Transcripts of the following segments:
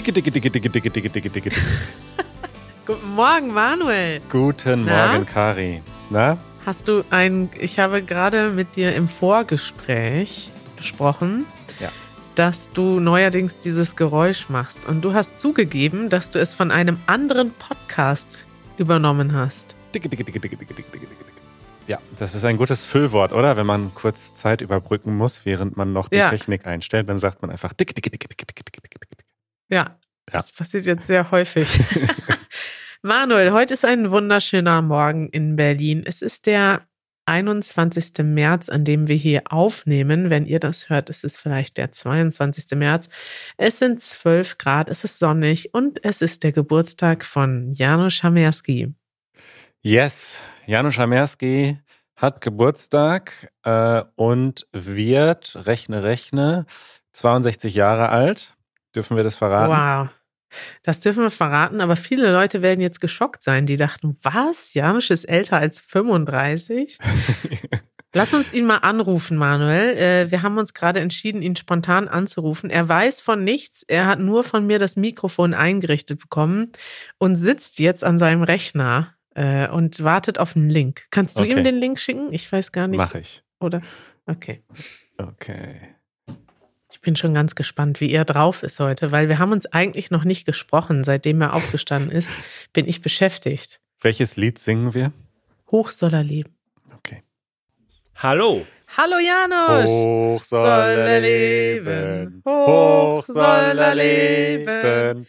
Dicke, dicke, dicke, dicke, dicke, dicke, dicke, dicke, dicke. Guten Morgen, Manuel. Guten Na? Morgen, Kari. Na? Hast du ein, ich habe gerade mit dir im Vorgespräch besprochen, Ja. dass du neuerdings dieses Geräusch machst. Und du hast zugegeben, dass du es von einem anderen Podcast übernommen hast. Dicke, dicke, dicke, dicke, dicke, dicke, dicke, dicke. Ja, das ist ein gutes Füllwort, oder? Wenn man kurz Zeit überbrücken muss, während man noch die Ja. Technik einstellt, dann sagt man einfach dicke, dicke, dicke, dicke, dicke, dicke, dicke, dicke. Ja, das passiert jetzt sehr häufig. Manuel, heute ist ein wunderschöner Morgen in Berlin. Es ist der 21. März, an dem wir hier aufnehmen. Wenn ihr das hört, ist es vielleicht der 22. März. Es sind 12 Grad, es ist sonnig und es ist der Geburtstag von Janusz Schamerski. Yes, Janusz Amerski hat Geburtstag äh, und wird, rechne, rechne, 62 Jahre alt. Dürfen wir das verraten? Wow. Das dürfen wir verraten, aber viele Leute werden jetzt geschockt sein. Die dachten, was? Janusz ist älter als 35? Lass uns ihn mal anrufen, Manuel. Äh, wir haben uns gerade entschieden, ihn spontan anzurufen. Er weiß von nichts. Er hat nur von mir das Mikrofon eingerichtet bekommen und sitzt jetzt an seinem Rechner äh, und wartet auf einen Link. Kannst du Okay. ihm den Link schicken? Ich weiß gar nicht. Mach ich. Oder? Okay. Okay. Ich bin schon ganz gespannt, wie er drauf ist heute, weil wir haben uns eigentlich noch nicht gesprochen. Seitdem er aufgestanden ist, bin ich beschäftigt. Welches Lied singen wir? Hoch soll er leben. Okay. Hallo. Hallo Janusz! Hoch soll er leben, hoch soll er leben,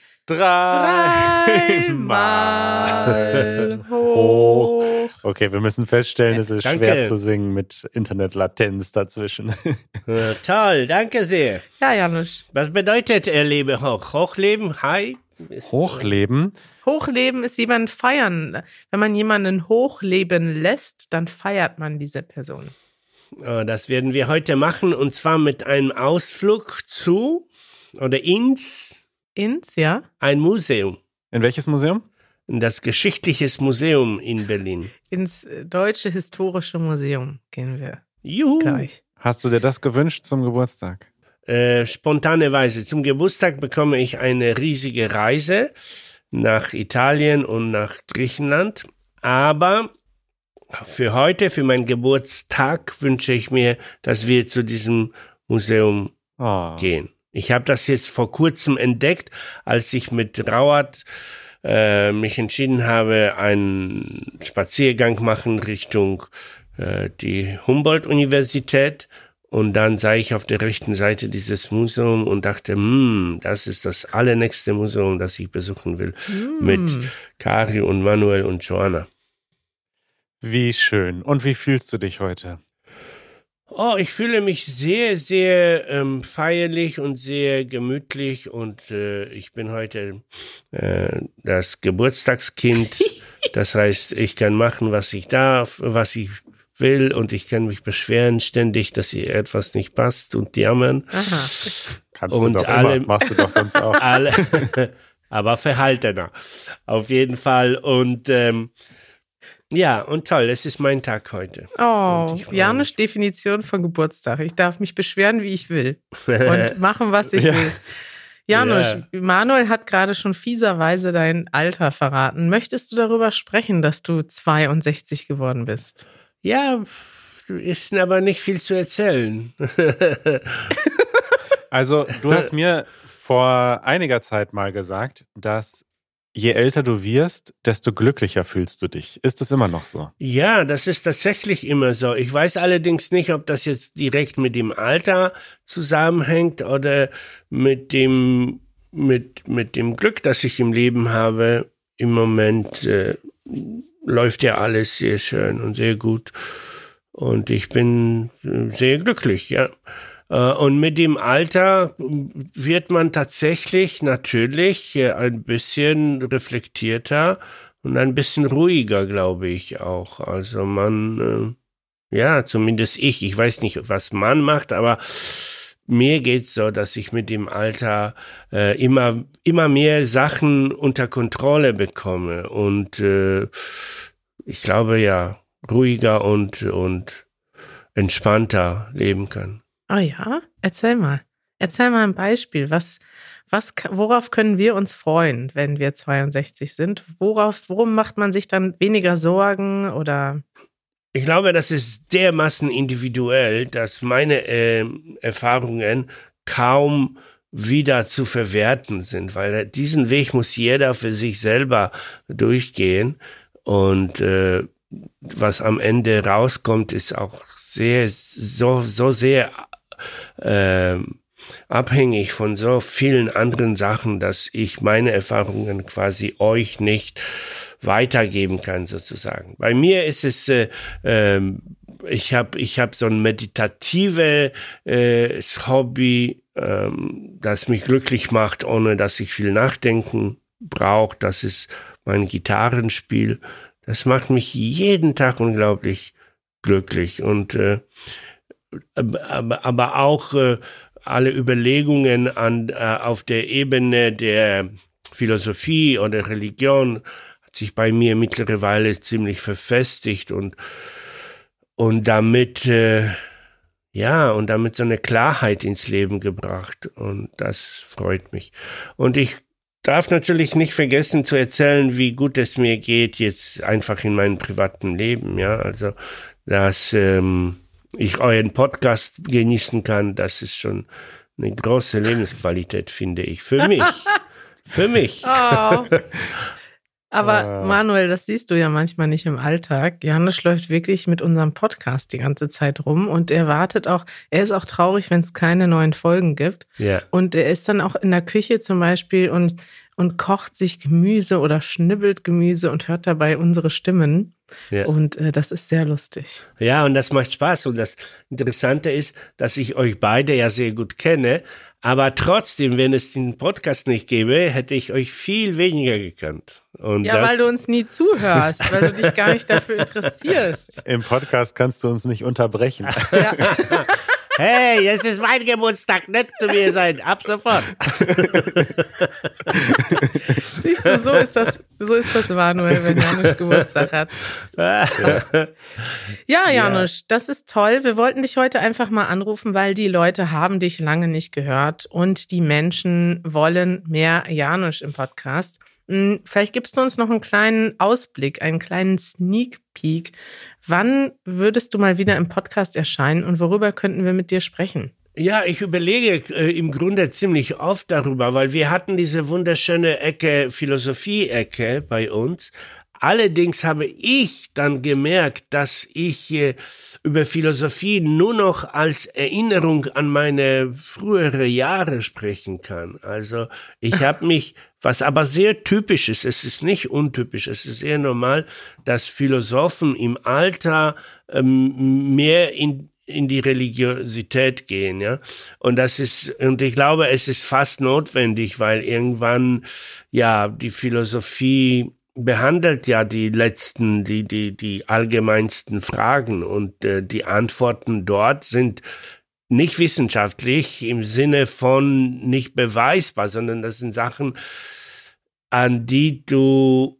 dreimal hoch. Okay, wir müssen feststellen, es ist Danke. schwer zu singen mit Internetlatenz dazwischen. Äh, toll, danke sehr. Ja, Janusz. Was bedeutet er lebe hoch? Hochleben? Hi? Ist- Hochleben. Hochleben ist jemand feiern. Wenn man jemanden hochleben lässt, dann feiert man diese Person. Oh, das werden wir heute machen und zwar mit einem Ausflug zu oder ins Ins, ja? ein Museum. In welches Museum? In Das Geschichtliche Museum in Berlin. Ins äh, Deutsche Historische Museum gehen wir Juhu. gleich. Hast du dir das gewünscht zum Geburtstag? Äh, spontane Weise. Zum Geburtstag bekomme ich eine riesige Reise nach Italien und nach Griechenland. Aber für heute, für meinen Geburtstag, wünsche ich mir, dass wir zu diesem Museum Oh. gehen. Ich habe das jetzt vor kurzem entdeckt, als ich mit Rauert äh, mich entschieden habe, einen Spaziergang machen Richtung äh, die Humboldt-Universität. Und dann sah ich auf der rechten Seite dieses Museum und dachte, hm, das ist das allernächste Museum, das ich besuchen will. Mit Hm. Kari und Manuel und Joanna. Wie schön. Und wie fühlst du dich heute? Oh, ich fühle mich sehr, sehr ähm, feierlich und sehr gemütlich und äh, ich bin heute äh, das Geburtstagskind. Das heißt, ich kann machen, was ich darf, was ich will und ich kann mich beschweren ständig, dass hier etwas nicht passt und jammern. Aha. Kannst Und du doch alle- immer. Machst du doch sonst auch. Alle, aber verhaltener. Auf jeden Fall und ähm, ja, und toll, es ist mein Tag heute. Oh, Janusz Definition von Geburtstag. Ich darf mich beschweren, wie ich will. Und machen, was ich Ja. will. Janusz, Ja. Manuel hat gerade schon fieserweise dein Alter verraten. Möchtest du darüber sprechen, dass du 62 geworden bist? Ja, ist aber nicht viel zu erzählen. Also, du hast mir vor einiger Zeit mal gesagt, dass je älter du wirst, desto glücklicher fühlst du dich. Ist es immer noch so? Ja, das ist tatsächlich immer so. Ich weiß allerdings nicht, ob das jetzt direkt mit dem Alter zusammenhängt oder mit dem, mit, mit dem Glück, das ich im Leben habe. Im Moment äh, läuft ja alles sehr schön und sehr gut. Und ich bin äh, sehr glücklich, ja. Äh, Und mit dem Alter wird man tatsächlich natürlich äh, ein bisschen reflektierter und ein bisschen ruhiger, glaube ich auch. Also man, äh, ja, zumindest ich, ich weiß nicht, was man macht, aber mir geht's so, dass ich mit dem Alter äh, immer immer mehr Sachen unter Kontrolle bekomme und äh, ich glaube ja ruhiger und und entspannter leben kann. Oh ja, erzähl mal. Erzähl mal ein Beispiel. Was, Was, worauf können wir uns freuen, wenn wir 62 sind? Worauf, worum macht man sich dann weniger Sorgen oder? Ich glaube, das ist dermaßen individuell, dass meine äh, Erfahrungen kaum wieder zu verwerten sind, weil diesen Weg muss jeder für sich selber durchgehen und äh, was am Ende rauskommt, ist auch sehr so so sehr äh, abhängig von so vielen anderen Sachen, dass ich meine Erfahrungen quasi euch nicht weitergeben kann sozusagen. Bei mir ist es, äh, äh, ich habe ich hab so ein meditatives äh, Hobby, äh, das mich glücklich macht, ohne dass ich viel nachdenken brauche. Das ist mein Gitarrenspiel. Das macht mich jeden Tag unglaublich glücklich und äh, aber, aber auch äh, alle Überlegungen an, äh, auf der Ebene der Philosophie oder Religion hat sich bei mir mittlerweile ziemlich verfestigt und, und damit, äh, ja, und damit so eine Klarheit ins Leben gebracht. Und das freut mich. Und ich darf natürlich nicht vergessen zu erzählen, wie gut es mir geht, jetzt einfach in meinem privaten Leben, ja. Also, dass, ähm, ich euren Podcast genießen kann, das ist schon eine große Lebensqualität, finde ich. Für mich. Für mich. Oh. Aber Manuel, das siehst du ja manchmal nicht im Alltag. Janusz läuft wirklich mit unserem Podcast die ganze Zeit rum und er wartet auch, er ist auch traurig, wenn es keine neuen Folgen gibt. Ja. Und er ist dann auch in der Küche zum Beispiel und, und kocht sich Gemüse oder schnibbelt Gemüse und hört dabei unsere Stimmen. Ja. Und äh, das ist sehr lustig. Ja, und das macht Spaß. Und das Interessante ist, dass ich euch beide ja sehr gut kenne. Aber trotzdem, wenn es den Podcast nicht gäbe, hätte ich euch viel weniger gekannt. Und Ja, das, weil du uns nie zuhörst, weil du dich gar nicht dafür interessierst. Im Podcast kannst du uns nicht unterbrechen. Ja. Hey, es ist mein Geburtstag, nett zu mir sein, ab sofort. Siehst du, so ist das, so ist das Manuel, wenn Janusz Geburtstag hat. Ja, Janusz, das ist toll. Wir wollten dich heute einfach mal anrufen, weil die Leute haben dich lange nicht gehört und die Menschen wollen mehr Janusz im Podcast. Hm, Vielleicht gibst du uns noch einen kleinen Ausblick, einen kleinen Sneak Peek. Wann würdest du mal wieder im Podcast erscheinen und worüber könnten wir mit dir sprechen? Ja, ich überlege äh, im Grunde ziemlich oft darüber, weil wir hatten diese wunderschöne Ecke, Philosophie-Ecke bei uns. Allerdings habe ich dann gemerkt, dass ich äh, über Philosophie nur noch als Erinnerung an meine frühere Jahre sprechen kann. Also ich habe mich, was aber sehr typisch ist, es ist nicht untypisch, es ist sehr normal, dass Philosophen im Alter ähm, mehr in in die Religiosität gehen, ja. Und das ist, und ich glaube, es ist fast notwendig, weil irgendwann, ja, die Philosophie behandelt ja die letzten, die, die, die allgemeinsten Fragen und äh, die Antworten dort sind nicht wissenschaftlich im Sinne von nicht beweisbar, sondern das sind Sachen, an die du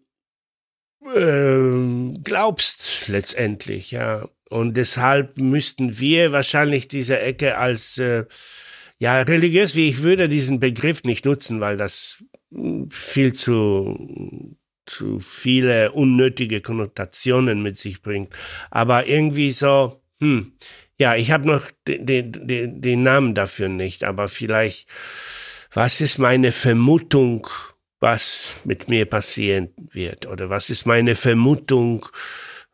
äh, glaubst letztendlich, ja. Und deshalb müssten wir wahrscheinlich diese Ecke als äh, ja religiös, wie ich würde diesen Begriff nicht nutzen, weil das mh, viel zu zu viele unnötige Konnotationen mit sich bringt. Aber irgendwie so, hm, ja, ich habe noch den, den, den, Namen dafür nicht, aber vielleicht, was ist meine Vermutung, was mit mir passieren wird? Oder was ist meine Vermutung,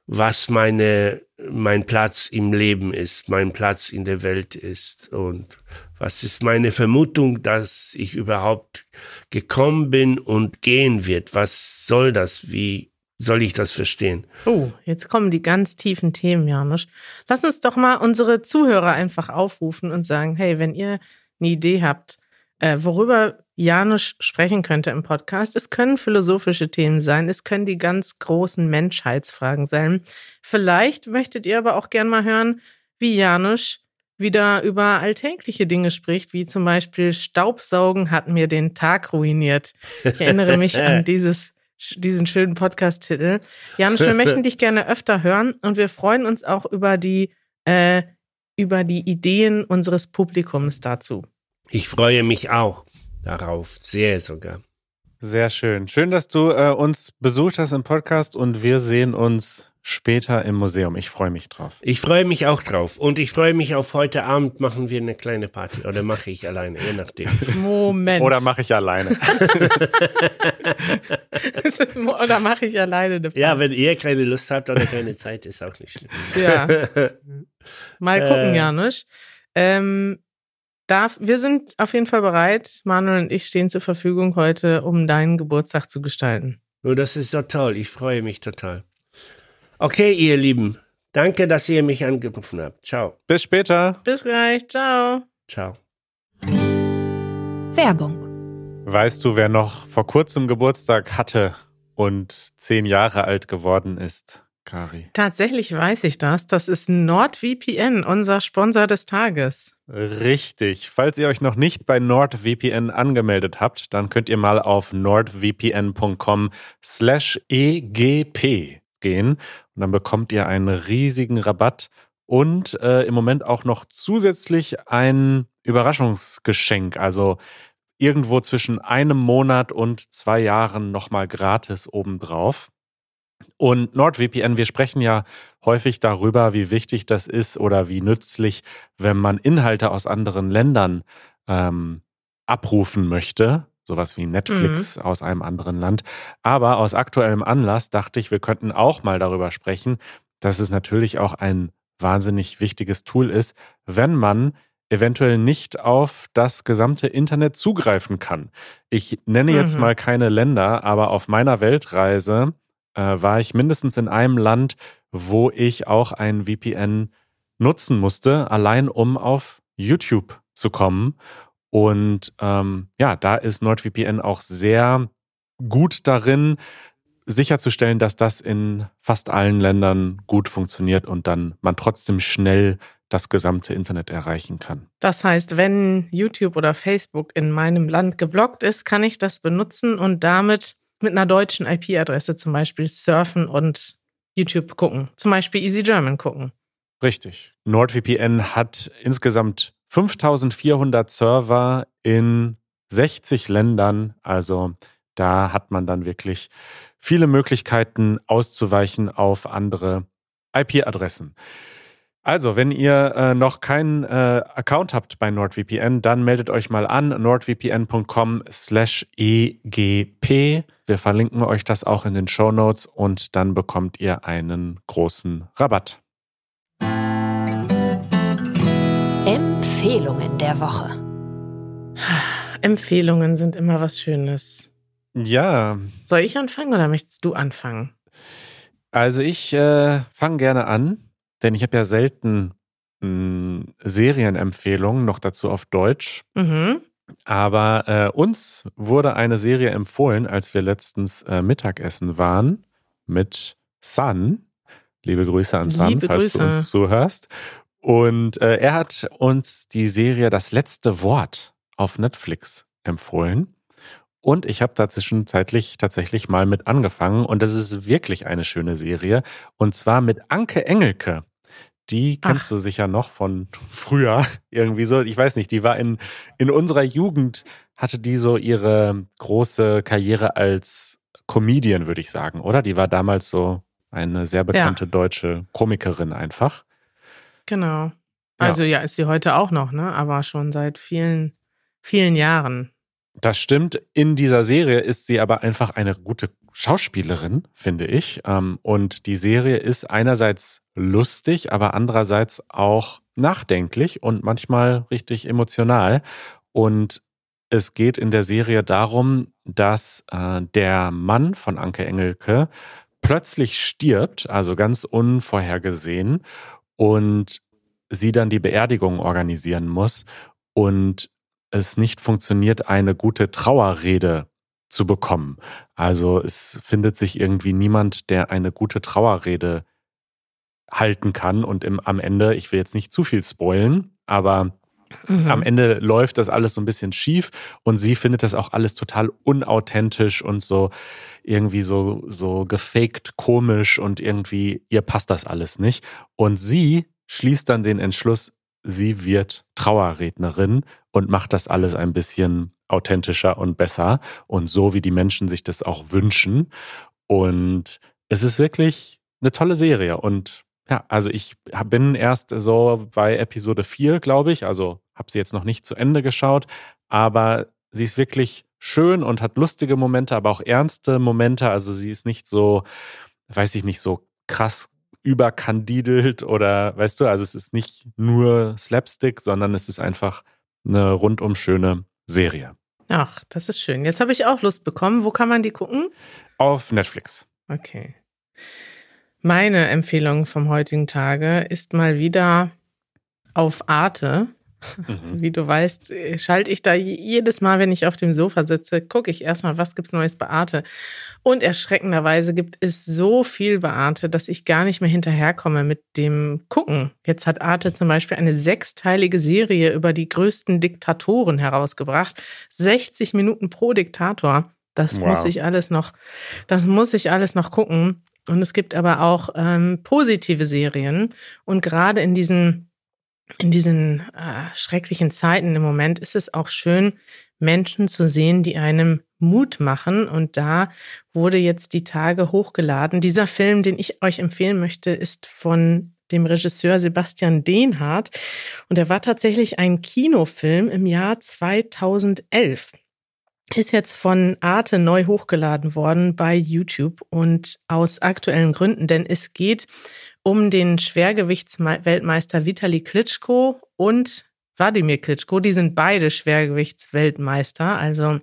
was meine, mein Platz im Leben ist, mein Platz in der Welt ist? Und was ist meine Vermutung, dass ich überhaupt gekommen bin und gehen wird? Was soll das? Wie soll ich das verstehen? Oh, jetzt kommen die ganz tiefen Themen, Janusz. Lass uns doch mal unsere Zuhörer einfach aufrufen und sagen, hey, wenn ihr eine Idee habt, äh, worüber Janusz sprechen könnte im Podcast, es können philosophische Themen sein, es können die ganz großen Menschheitsfragen sein. Vielleicht möchtet ihr aber auch gern mal hören, wie Janusz wieder über alltägliche Dinge spricht, wie zum Beispiel Staubsaugen hat mir den Tag ruiniert. Ich erinnere mich an dieses diesen schönen Podcast-Titel. Janusz, wir möchten dich gerne öfter hören und wir freuen uns auch über die, äh, über die Ideen unseres Publikums dazu. Ich freue mich auch. darauf. Sehr sogar. Sehr schön. Schön, dass du äh, uns besucht hast im Podcast und wir sehen uns später im Museum. Ich freue mich drauf. Ich freue mich auch drauf. Und ich freue mich auf heute Abend machen wir eine kleine Party. Oder mache ich alleine, je nachdem. Moment. Oder mache ich alleine. oder mache ich alleine eine Party. Ja, wenn ihr keine Lust habt oder keine Zeit, ist auch nicht schlimm. Ja. Mal gucken, Äh. Janusz. Ähm, darf, wir sind auf jeden Fall bereit. Manuel und ich stehen zur Verfügung heute, um deinen Geburtstag zu gestalten. Oh, das ist doch toll. Ich freue mich total. Okay, ihr Lieben. Danke, dass ihr mich angerufen habt. Ciao. Bis später. Bis gleich. Ciao. Ciao. Werbung. Weißt du, wer noch vor kurzem Geburtstag hatte und zehn Jahre alt geworden ist, Kari? Tatsächlich weiß ich das. Das ist NordVPN, unser Sponsor des Tages. Richtig. Falls ihr euch noch nicht bei NordVPN angemeldet habt, dann könnt ihr mal auf nordvpn.com slash egp gehen und dann bekommt ihr einen riesigen Rabatt und äh, im Moment auch noch zusätzlich ein Überraschungsgeschenk, also irgendwo zwischen einem Monat und zwei Jahren nochmal gratis obendrauf. Und NordVPN, wir sprechen ja häufig darüber, wie wichtig das ist oder wie nützlich, wenn man Inhalte aus anderen Ländern ähm, abrufen möchte. Sowas wie Netflix aus einem anderen Land. Aber aus aktuellem Anlass dachte ich, wir könnten auch mal darüber sprechen, dass es natürlich auch ein wahnsinnig wichtiges Tool ist, wenn man eventuell nicht auf das gesamte Internet zugreifen kann. Ich nenne jetzt Mhm. mal keine Länder, aber auf meiner Weltreise war ich mindestens in einem Land, wo ich auch ein VPN nutzen musste, allein um auf YouTube zu kommen. Und ähm, ja, da ist NordVPN auch sehr gut darin, sicherzustellen, dass das in fast allen Ländern gut funktioniert und dann man trotzdem schnell das gesamte Internet erreichen kann. Das heißt, wenn YouTube oder Facebook in meinem Land geblockt ist, kann ich das benutzen und damit mit einer deutschen IP-Adresse zum Beispiel surfen und YouTube gucken. Zum Beispiel Easy German gucken. Richtig. NordVPN hat insgesamt 5400 Server in 60 Ländern. Also da hat man dann wirklich viele Möglichkeiten auszuweichen auf andere IP-Adressen. Also, wenn ihr äh, noch keinen äh, Account habt bei NordVPN, dann meldet euch mal an nordvpn.com slash egp. Wir verlinken euch das auch in den Show Notes und dann bekommt ihr einen großen Rabatt. Empfehlungen der Woche. Empfehlungen sind immer was Schönes. Ja, Soll ich anfangen oder möchtest du anfangen? also ich äh, fange gerne an, denn ich habe ja selten mh, Serienempfehlungen, noch dazu auf Deutsch. Mhm. Aber äh, uns wurde eine Serie empfohlen, als wir letztens äh, Mittagessen waren mit Sun. Liebe Grüße an Sun, Liebe falls du Grüße. uns zuhörst. Und äh, er hat uns die Serie Das letzte Wort auf Netflix empfohlen. Und ich habe da zwischenzeitlich tatsächlich mal mit angefangen. Und das ist wirklich eine schöne Serie. Und zwar mit Anke Engelke. Die kennst Ach. du sicher noch von früher. Irgendwie so. Ich weiß nicht, die war in, in unserer Jugend, hatte die so ihre große Karriere als Comedian, würde ich sagen, oder? Die war damals so eine sehr bekannte deutsche Komikerin einfach. Genau. Also ja, ist sie heute auch noch, ne? Aber schon seit vielen, vielen Jahren. Das stimmt. In dieser Serie ist sie aber einfach eine gute Schauspielerin, finde ich. Ähm, Und die Serie ist einerseits lustig, aber andererseits auch nachdenklich und manchmal richtig emotional. Und es geht in der Serie darum, dass äh, der Mann von Anke Engelke plötzlich stirbt, also ganz unvorhergesehen, und sie dann die Beerdigung organisieren muss. Und es nicht funktioniert, eine gute Trauerrede zu bekommen. Also es findet sich irgendwie niemand, der eine gute Trauerrede halten kann. Und im, am Ende, ich will jetzt nicht zu viel spoilen, aber Mhm. am Ende läuft das alles so ein bisschen schief und sie findet das auch alles total unauthentisch und so irgendwie so, so gefaked komisch und irgendwie ihr passt das alles nicht. Und sie schließt dann den Entschluss, sie wird Trauerrednerin und macht das alles ein bisschen authentischer und besser und so, wie die Menschen sich das auch wünschen. Und es ist wirklich eine tolle Serie. Und ja, also ich bin erst so bei Episode 4, glaube ich. Also habe sie jetzt noch nicht zu Ende geschaut, aber sie ist wirklich schön und hat lustige Momente, aber auch ernste Momente. Also sie ist nicht so, weiß ich nicht, so krass überkandidelt oder weißt du, also es ist nicht nur Slapstick, sondern es ist einfach eine rundum schöne Serie. Ach, das ist schön. Jetzt habe ich auch Lust bekommen. Wo kann man die gucken? Auf Netflix. Okay. Meine Empfehlung vom heutigen Tage ist mal wieder auf Arte. Mhm. Wie du weißt, schalte ich da jedes Mal, wenn ich auf dem Sofa sitze, gucke ich erstmal, was gibt's Neues bei Arte. Und erschreckenderweise gibt es so viel bei Arte, dass ich gar nicht mehr hinterherkomme mit dem Gucken. Jetzt hat Arte zum Beispiel eine sechsteilige Serie über die größten Diktatoren herausgebracht. 60 Minuten pro Diktator. Das wow. muss ich alles noch, das muss ich alles noch gucken. Und es gibt aber auch ähm, positive Serien. Und gerade in diesen in diesen äh, schrecklichen Zeiten im Moment ist es auch schön, Menschen zu sehen, die einem Mut machen. Und da wurde jetzt die Tage hochgeladen. Dieser Film, den ich euch empfehlen möchte, ist von dem Regisseur Sebastian Dehnhardt. Und er war tatsächlich ein Kinofilm im Jahr 2011 ist jetzt von Arte neu hochgeladen worden bei YouTube und aus aktuellen Gründen, denn es geht um den Schwergewichtsweltmeister Vitali Klitschko und Wladimir Klitschko. Die sind beide Schwergewichtsweltmeister, also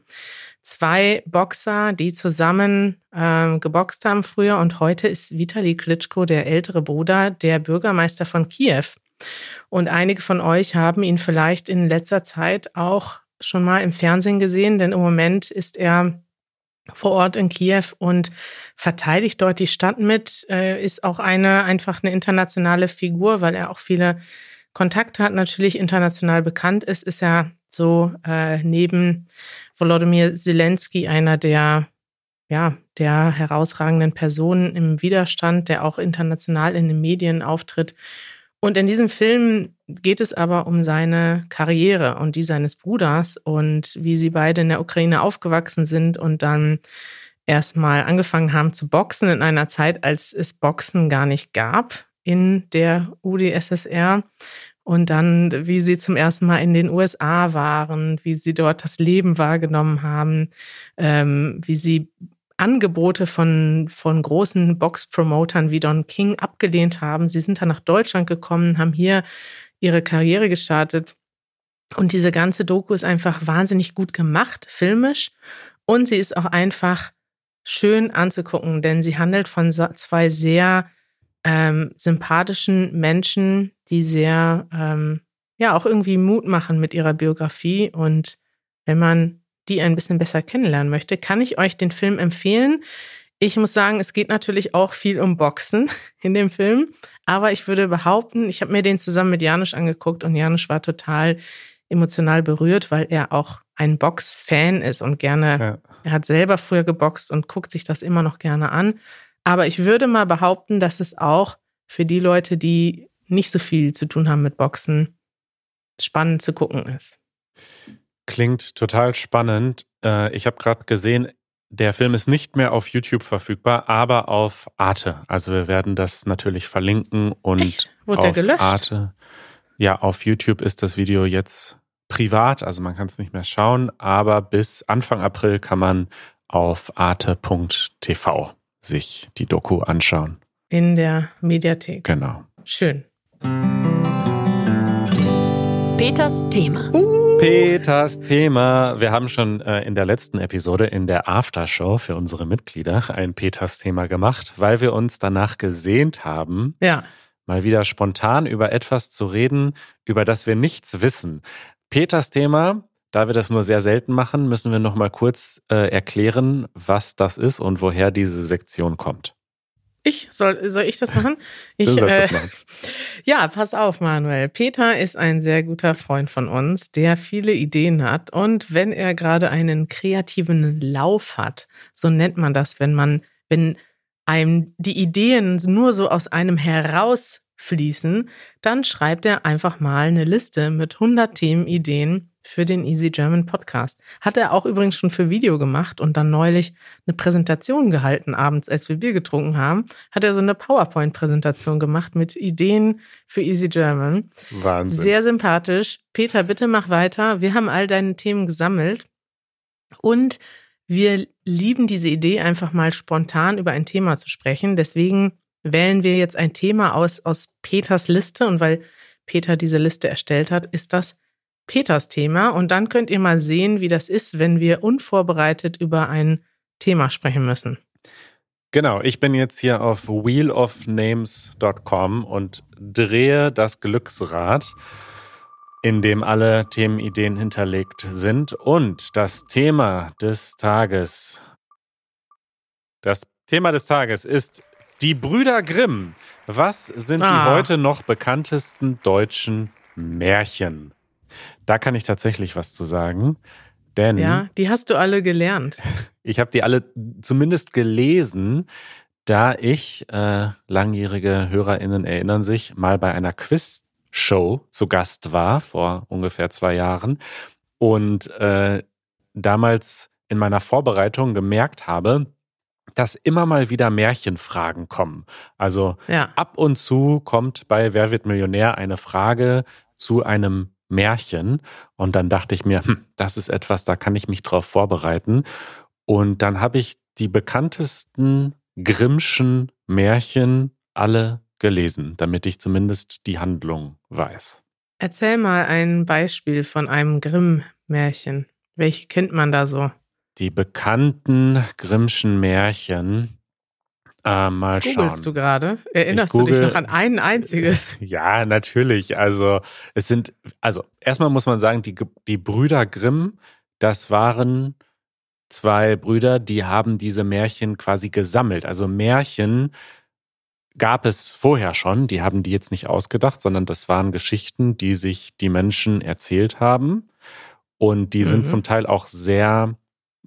zwei Boxer, die zusammen ähm, geboxt haben früher. Und heute ist Vitali Klitschko der ältere Bruder der Bürgermeister von Kiew. Und einige von euch haben ihn vielleicht in letzter Zeit auch schon mal im Fernsehen gesehen, denn im Moment ist er vor Ort in Kiew und verteidigt dort die Stadt mit, äh, ist auch eine einfach eine internationale Figur, weil er auch viele Kontakte hat, natürlich international bekannt ist, ist er so äh, neben Volodymyr Zelensky einer der ja, der herausragenden Personen im Widerstand, der auch international in den Medien auftritt und in diesem Film geht es aber um seine Karriere und die seines Bruders und wie sie beide in der Ukraine aufgewachsen sind und dann erstmal angefangen haben zu boxen in einer Zeit, als es Boxen gar nicht gab in der UdSSR. Und dann, wie sie zum ersten Mal in den USA waren, wie sie dort das Leben wahrgenommen haben, ähm, wie sie Angebote von, von großen Box-Promotern wie Don King abgelehnt haben. Sie sind dann nach Deutschland gekommen, haben hier ihre Karriere gestartet. Und diese ganze Doku ist einfach wahnsinnig gut gemacht, filmisch. Und sie ist auch einfach schön anzugucken, denn sie handelt von zwei sehr ähm, sympathischen Menschen, die sehr, ähm, ja, auch irgendwie Mut machen mit ihrer Biografie. Und wenn man die ein bisschen besser kennenlernen möchte, kann ich euch den Film empfehlen. Ich muss sagen, es geht natürlich auch viel um Boxen in dem Film, aber ich würde behaupten, ich habe mir den zusammen mit Janusz angeguckt und Janusz war total emotional berührt, weil er auch ein Box-Fan ist und gerne, ja. er hat selber früher geboxt und guckt sich das immer noch gerne an. Aber ich würde mal behaupten, dass es auch für die Leute, die nicht so viel zu tun haben mit Boxen, spannend zu gucken ist. Klingt total spannend. Äh, ich habe gerade gesehen, der Film ist nicht mehr auf YouTube verfügbar, aber auf Arte. Also wir werden das natürlich verlinken und Echt? Wurde auf der gelöscht? Arte. Ja, auf YouTube ist das Video jetzt privat, also man kann es nicht mehr schauen, aber bis Anfang April kann man auf arte.tv sich die Doku anschauen. In der Mediathek. Genau. Schön. Peters Thema. Uh. Peters Thema. Wir haben schon äh, in der letzten Episode in der Aftershow für unsere Mitglieder ein Peters Thema gemacht, weil wir uns danach gesehnt haben, ja. mal wieder spontan über etwas zu reden, über das wir nichts wissen. Peters Thema, da wir das nur sehr selten machen, müssen wir noch mal kurz äh, erklären, was das ist und woher diese Sektion kommt. Ich soll, soll ich das machen? Ich, du sollst äh, das machen. Ja, pass auf, Manuel. Peter ist ein sehr guter Freund von uns, der viele Ideen hat. Und wenn er gerade einen kreativen Lauf hat, so nennt man das, wenn man, wenn einem die Ideen nur so aus einem herausfließen, dann schreibt er einfach mal eine Liste mit 100 Themenideen für den Easy German Podcast. Hat er auch übrigens schon für Video gemacht und dann neulich eine Präsentation gehalten, abends, als wir Bier getrunken haben, hat er so eine PowerPoint-Präsentation gemacht mit Ideen für Easy German. Wahnsinn. Sehr sympathisch. Peter, bitte mach weiter. Wir haben all deine Themen gesammelt und wir lieben diese Idee, einfach mal spontan über ein Thema zu sprechen. Deswegen wählen wir jetzt ein Thema aus, aus Peters Liste und weil Peter diese Liste erstellt hat, ist das Peters Thema. Und dann könnt ihr mal sehen, wie das ist, wenn wir unvorbereitet über ein Thema sprechen müssen. Genau, ich bin jetzt hier auf wheelofnames.com und drehe das Glücksrad, in dem alle Themenideen hinterlegt sind. Und das Thema des Tages, das Thema des Tages ist die Brüder Grimm. Was sind Ah. die heute noch bekanntesten deutschen Märchen? Da kann ich tatsächlich was zu sagen, denn Ja, die hast du alle gelernt. ich habe die alle zumindest gelesen, da ich, äh, langjährige HörerInnen erinnern sich, mal bei einer Quizshow zu Gast war, vor ungefähr zwei Jahren. Und äh, damals in meiner Vorbereitung gemerkt habe, dass immer mal wieder Märchenfragen kommen. Also Ja. ab und zu kommt bei Wer wird Millionär eine Frage zu einem Märchen. Und dann dachte ich mir, hm, das ist etwas, da kann ich mich drauf vorbereiten. Und dann habe ich die bekanntesten Grimmschen Märchen alle gelesen, damit ich zumindest die Handlung weiß. Erzähl mal ein Beispiel von einem Grimm-Märchen. Welche kennt man da so? Die bekannten Grimmschen Märchen. Äh, mal schauen. Googlest du gerade? Erinnerst Ich du dich google- noch an ein einziges? Ja, natürlich. Also es sind, also erstmal muss man sagen, die, die Brüder Grimm, das waren zwei Brüder, die haben diese Märchen quasi gesammelt. Also Märchen gab es vorher schon, die haben die jetzt nicht ausgedacht, sondern das waren Geschichten, die sich die Menschen erzählt haben. Und die sind Mhm. zum Teil auch sehr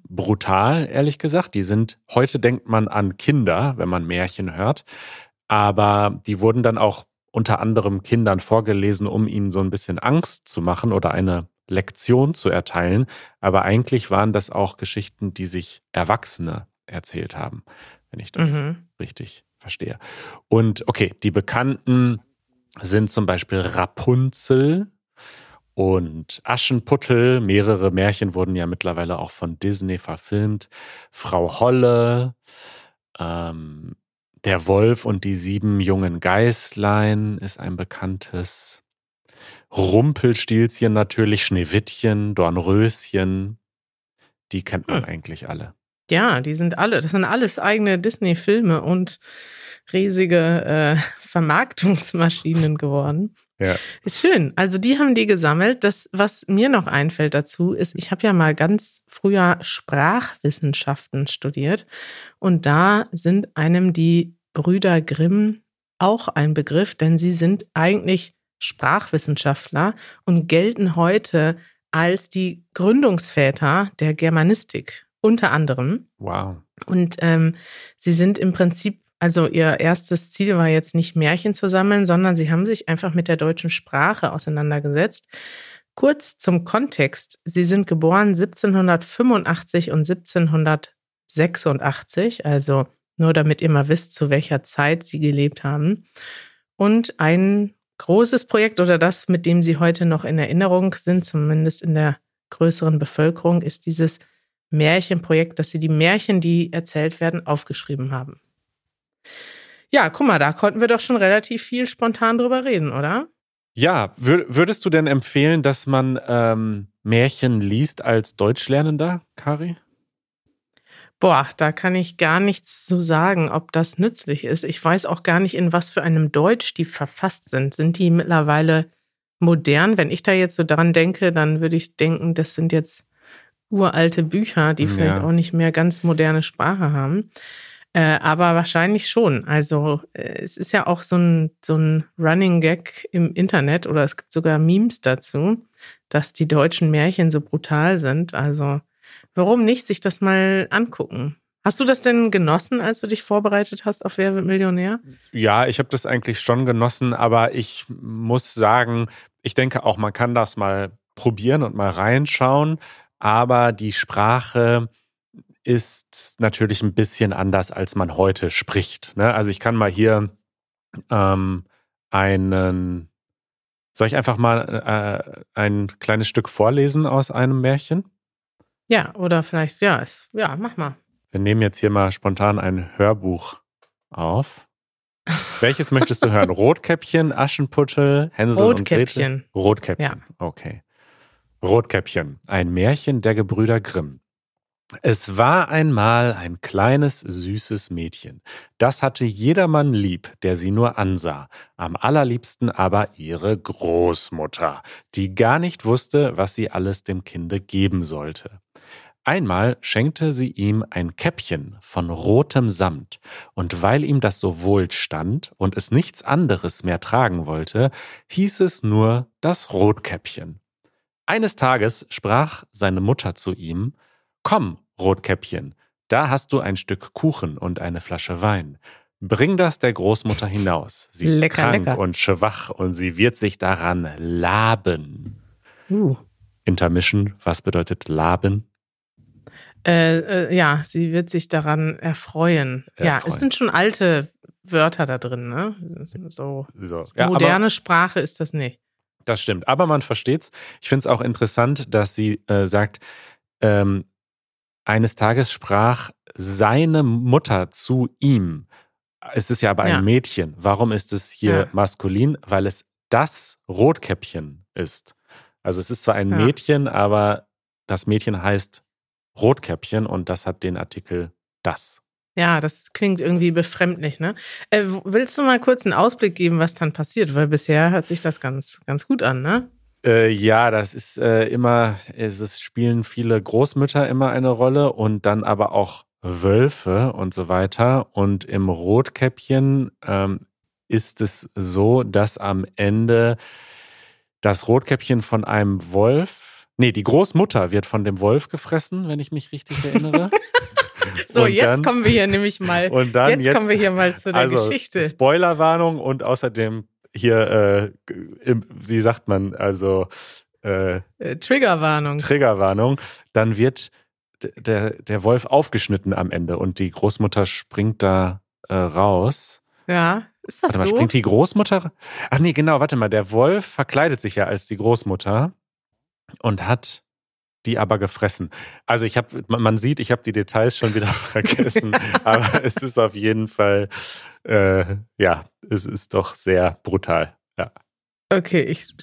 brutal, ehrlich gesagt. Die sind, heute denkt man an Kinder, wenn man Märchen hört. Aber die wurden dann auch unter anderem Kindern vorgelesen, um ihnen so ein bisschen Angst zu machen oder eine Lektion zu erteilen. Aber eigentlich waren das auch Geschichten, die sich Erwachsene erzählt haben, wenn ich das Mhm. richtig verstehe. Und okay, die bekannten sind zum Beispiel Rapunzel und Aschenputtel. Mehrere Märchen wurden ja mittlerweile auch von Disney verfilmt. Frau Holle, ähm, der Wolf und die sieben jungen Geißlein ist ein bekanntes. Rumpelstilzchen natürlich, Schneewittchen, Dornröschen. Die kennt man Hm. eigentlich alle. Ja, die sind alle, das sind alles eigene Disney-Filme und riesige äh, Vermarktungsmaschinen geworden. Ja. Ist schön. Also die haben die gesammelt. Das, was mir noch einfällt dazu, ist, ich habe ja mal ganz früher Sprachwissenschaften studiert und da sind einem die Brüder Grimm auch ein Begriff, denn sie sind eigentlich Sprachwissenschaftler und gelten heute als die Gründungsväter der Germanistik, unter anderem. Wow. Und ähm, sie sind im Prinzip, also ihr erstes Ziel war jetzt nicht Märchen zu sammeln, sondern sie haben sich einfach mit der deutschen Sprache auseinandergesetzt. Kurz zum Kontext. Sie sind geboren 1785 und 1786, also nur damit ihr mal wisst, zu welcher Zeit sie gelebt haben. Und ein großes Projekt oder das, mit dem sie heute noch in Erinnerung sind, zumindest in der größeren Bevölkerung, ist dieses Märchenprojekt, dass sie die Märchen, die erzählt werden, aufgeschrieben haben. Ja, guck mal, da konnten wir doch schon relativ viel spontan drüber reden, oder? Ja, wür würdest du denn empfehlen, dass man ähm, Märchen liest als Deutschlernender, Kari? Boah, da kann ich gar nichts zu sagen, ob das nützlich ist. Ich weiß auch gar nicht, in was für einem Deutsch die verfasst sind. Sind die mittlerweile modern? Wenn ich da jetzt so dran denke, dann würde ich denken, das sind jetzt uralte Bücher, die Ja. vielleicht auch nicht mehr ganz moderne Sprache haben. Äh, aber wahrscheinlich schon. Also äh, es ist ja auch so ein, so ein Running Gag im Internet oder es gibt sogar Memes dazu, dass die deutschen Märchen so brutal sind. Also warum nicht sich das mal angucken? Hast du das denn genossen, als du dich vorbereitet hast auf Wer wird Millionär? Ja, ich habe das eigentlich schon genossen, aber ich muss sagen, ich denke auch, man kann das mal probieren und mal reinschauen, aber die Sprache ist natürlich ein bisschen anders, als man heute spricht. Ne? Also ich kann mal hier ähm, einen, soll ich einfach mal äh, ein kleines Stück vorlesen aus einem Märchen? Ja, oder vielleicht, ja, es, ja, mach mal. Wir nehmen jetzt hier mal spontan ein Hörbuch auf. Welches möchtest du hören? Rotkäppchen, Aschenputtel, Hänsel und Gretel? Rotkäppchen. Rotkäppchen, okay. Rotkäppchen, ein Märchen der Gebrüder Grimm. Es war einmal ein kleines, süßes Mädchen. Das hatte jedermann lieb, der sie nur ansah, am allerliebsten aber ihre Großmutter, die gar nicht wusste, was sie alles dem Kinde geben sollte. Einmal schenkte sie ihm ein Käppchen von rotem Samt, und weil ihm das so wohl stand und es nichts anderes mehr tragen wollte, hieß es nur das Rotkäppchen. Eines Tages sprach seine Mutter zu ihm Komm, Rotkäppchen, da hast du ein Stück Kuchen und eine Flasche Wein. Bring das der Großmutter hinaus. Sie ist Lecker, krank lecker. und schwach und sie wird sich daran laben. Uh. Intermission, was bedeutet laben? Äh, äh, ja, sie wird sich daran erfreuen. Ja, Erfreuen. es sind schon alte Wörter da drin, ne? So So. Ja, aber- moderne Sprache ist das nicht. Das stimmt, aber man versteht's. Ich finde es auch interessant, dass sie äh, sagt, ähm, eines Tages sprach seine Mutter zu ihm. Es ist ja aber ein Ja. Mädchen. Warum ist es hier Ja. maskulin? Weil es das Rotkäppchen ist. Also es ist zwar ein Ja. Mädchen, aber das Mädchen heißt Rotkäppchen und das hat den Artikel das. Ja, das klingt irgendwie befremdlich, ne? Äh, willst du mal kurz einen Ausblick geben, was dann passiert? Weil bisher hört sich das ganz, ganz gut an, ne? Äh, ja, das ist äh, immer, es ist, spielen viele Großmütter immer eine Rolle und dann aber auch Wölfe und so weiter. Und im Rotkäppchen ähm, ist es so, dass am Ende das Rotkäppchen von einem Wolf, nee, die Großmutter wird von dem Wolf gefressen, wenn ich mich richtig erinnere. So, Und jetzt dann- kommen wir hier nämlich mal. Und dann jetzt, kommen wir hier mal zu der also Geschichte. Spoilerwarnung und außerdem hier, äh, im, wie sagt man, also äh, Äh, Triggerwarnung. Triggerwarnung, dann wird der, der Wolf aufgeschnitten am Ende und die Großmutter springt da äh, raus. Ja, ist das Warte mal, so? springt die Großmutter? Ach nee, genau, warte mal, der Wolf verkleidet sich ja als die Großmutter und hat die aber gefressen. Also ich habe, man sieht, ich habe die Details schon wieder vergessen, aber es ist auf jeden Fall, äh, ja, es ist doch sehr brutal. Ja. Okay, ich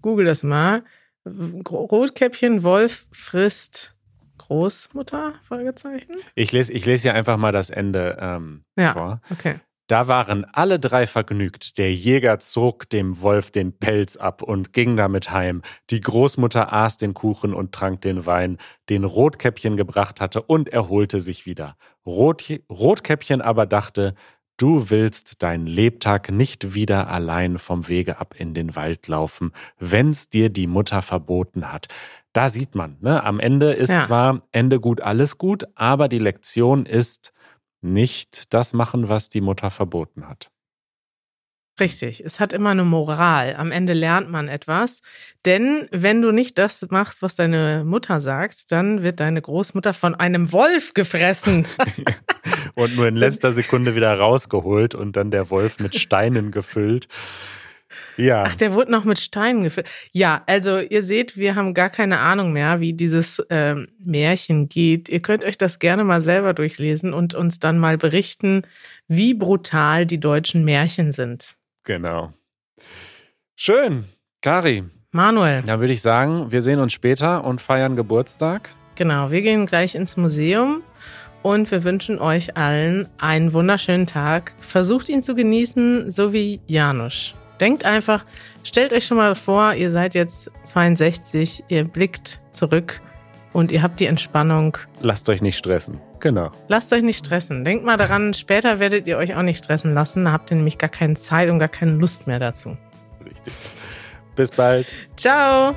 google das mal. Rotkäppchen Wolf frisst Großmutter? Fragezeichen. Ich lese, ich lese ja einfach mal das Ende ähm, Ja. vor. Okay. Da waren alle drei vergnügt. Der Jäger zog dem Wolf den Pelz ab und ging damit heim. Die Großmutter aß den Kuchen und trank den Wein, den Rotkäppchen gebracht hatte, und erholte sich wieder. Rot, Rotkäppchen aber dachte, du willst deinen Lebtag nicht wieder allein vom Wege ab in den Wald laufen, wenn's dir die Mutter verboten hat. Da sieht man, ne? am Ende ist Ja. zwar Ende gut, alles gut, aber die Lektion ist, nicht das machen, was die Mutter verboten hat. Richtig. Es hat immer eine Moral. Am Ende lernt man etwas. Denn wenn du nicht das machst, was deine Mutter sagt, dann wird deine Großmutter von einem Wolf gefressen. Und nur in letzter Sekunde wieder rausgeholt und dann der Wolf mit Steinen gefüllt. Ja, Ach, der wurde noch mit Steinen gefüllt. Ja, also ihr seht, wir haben gar keine Ahnung mehr, wie dieses ähm, Märchen geht. Ihr könnt euch das gerne mal selber durchlesen und uns dann mal berichten, wie brutal die deutschen Märchen sind. Genau. Schön. Kari, Manuel, dann würde ich sagen, wir sehen uns später und feiern Geburtstag. genau, wir gehen gleich ins Museum und wir wünschen euch allen einen wunderschönen Tag. Versucht ihn zu genießen, so wie Janusz. Denkt einfach, stellt euch schon mal vor, ihr seid jetzt 62, ihr blickt zurück und ihr habt die Entspannung. Lasst euch nicht stressen. Genau. Lasst euch nicht stressen. Denkt mal daran, später werdet ihr euch auch nicht stressen lassen. Da habt ihr nämlich gar keine Zeit und gar keine Lust mehr dazu. Richtig. Bis bald. Ciao!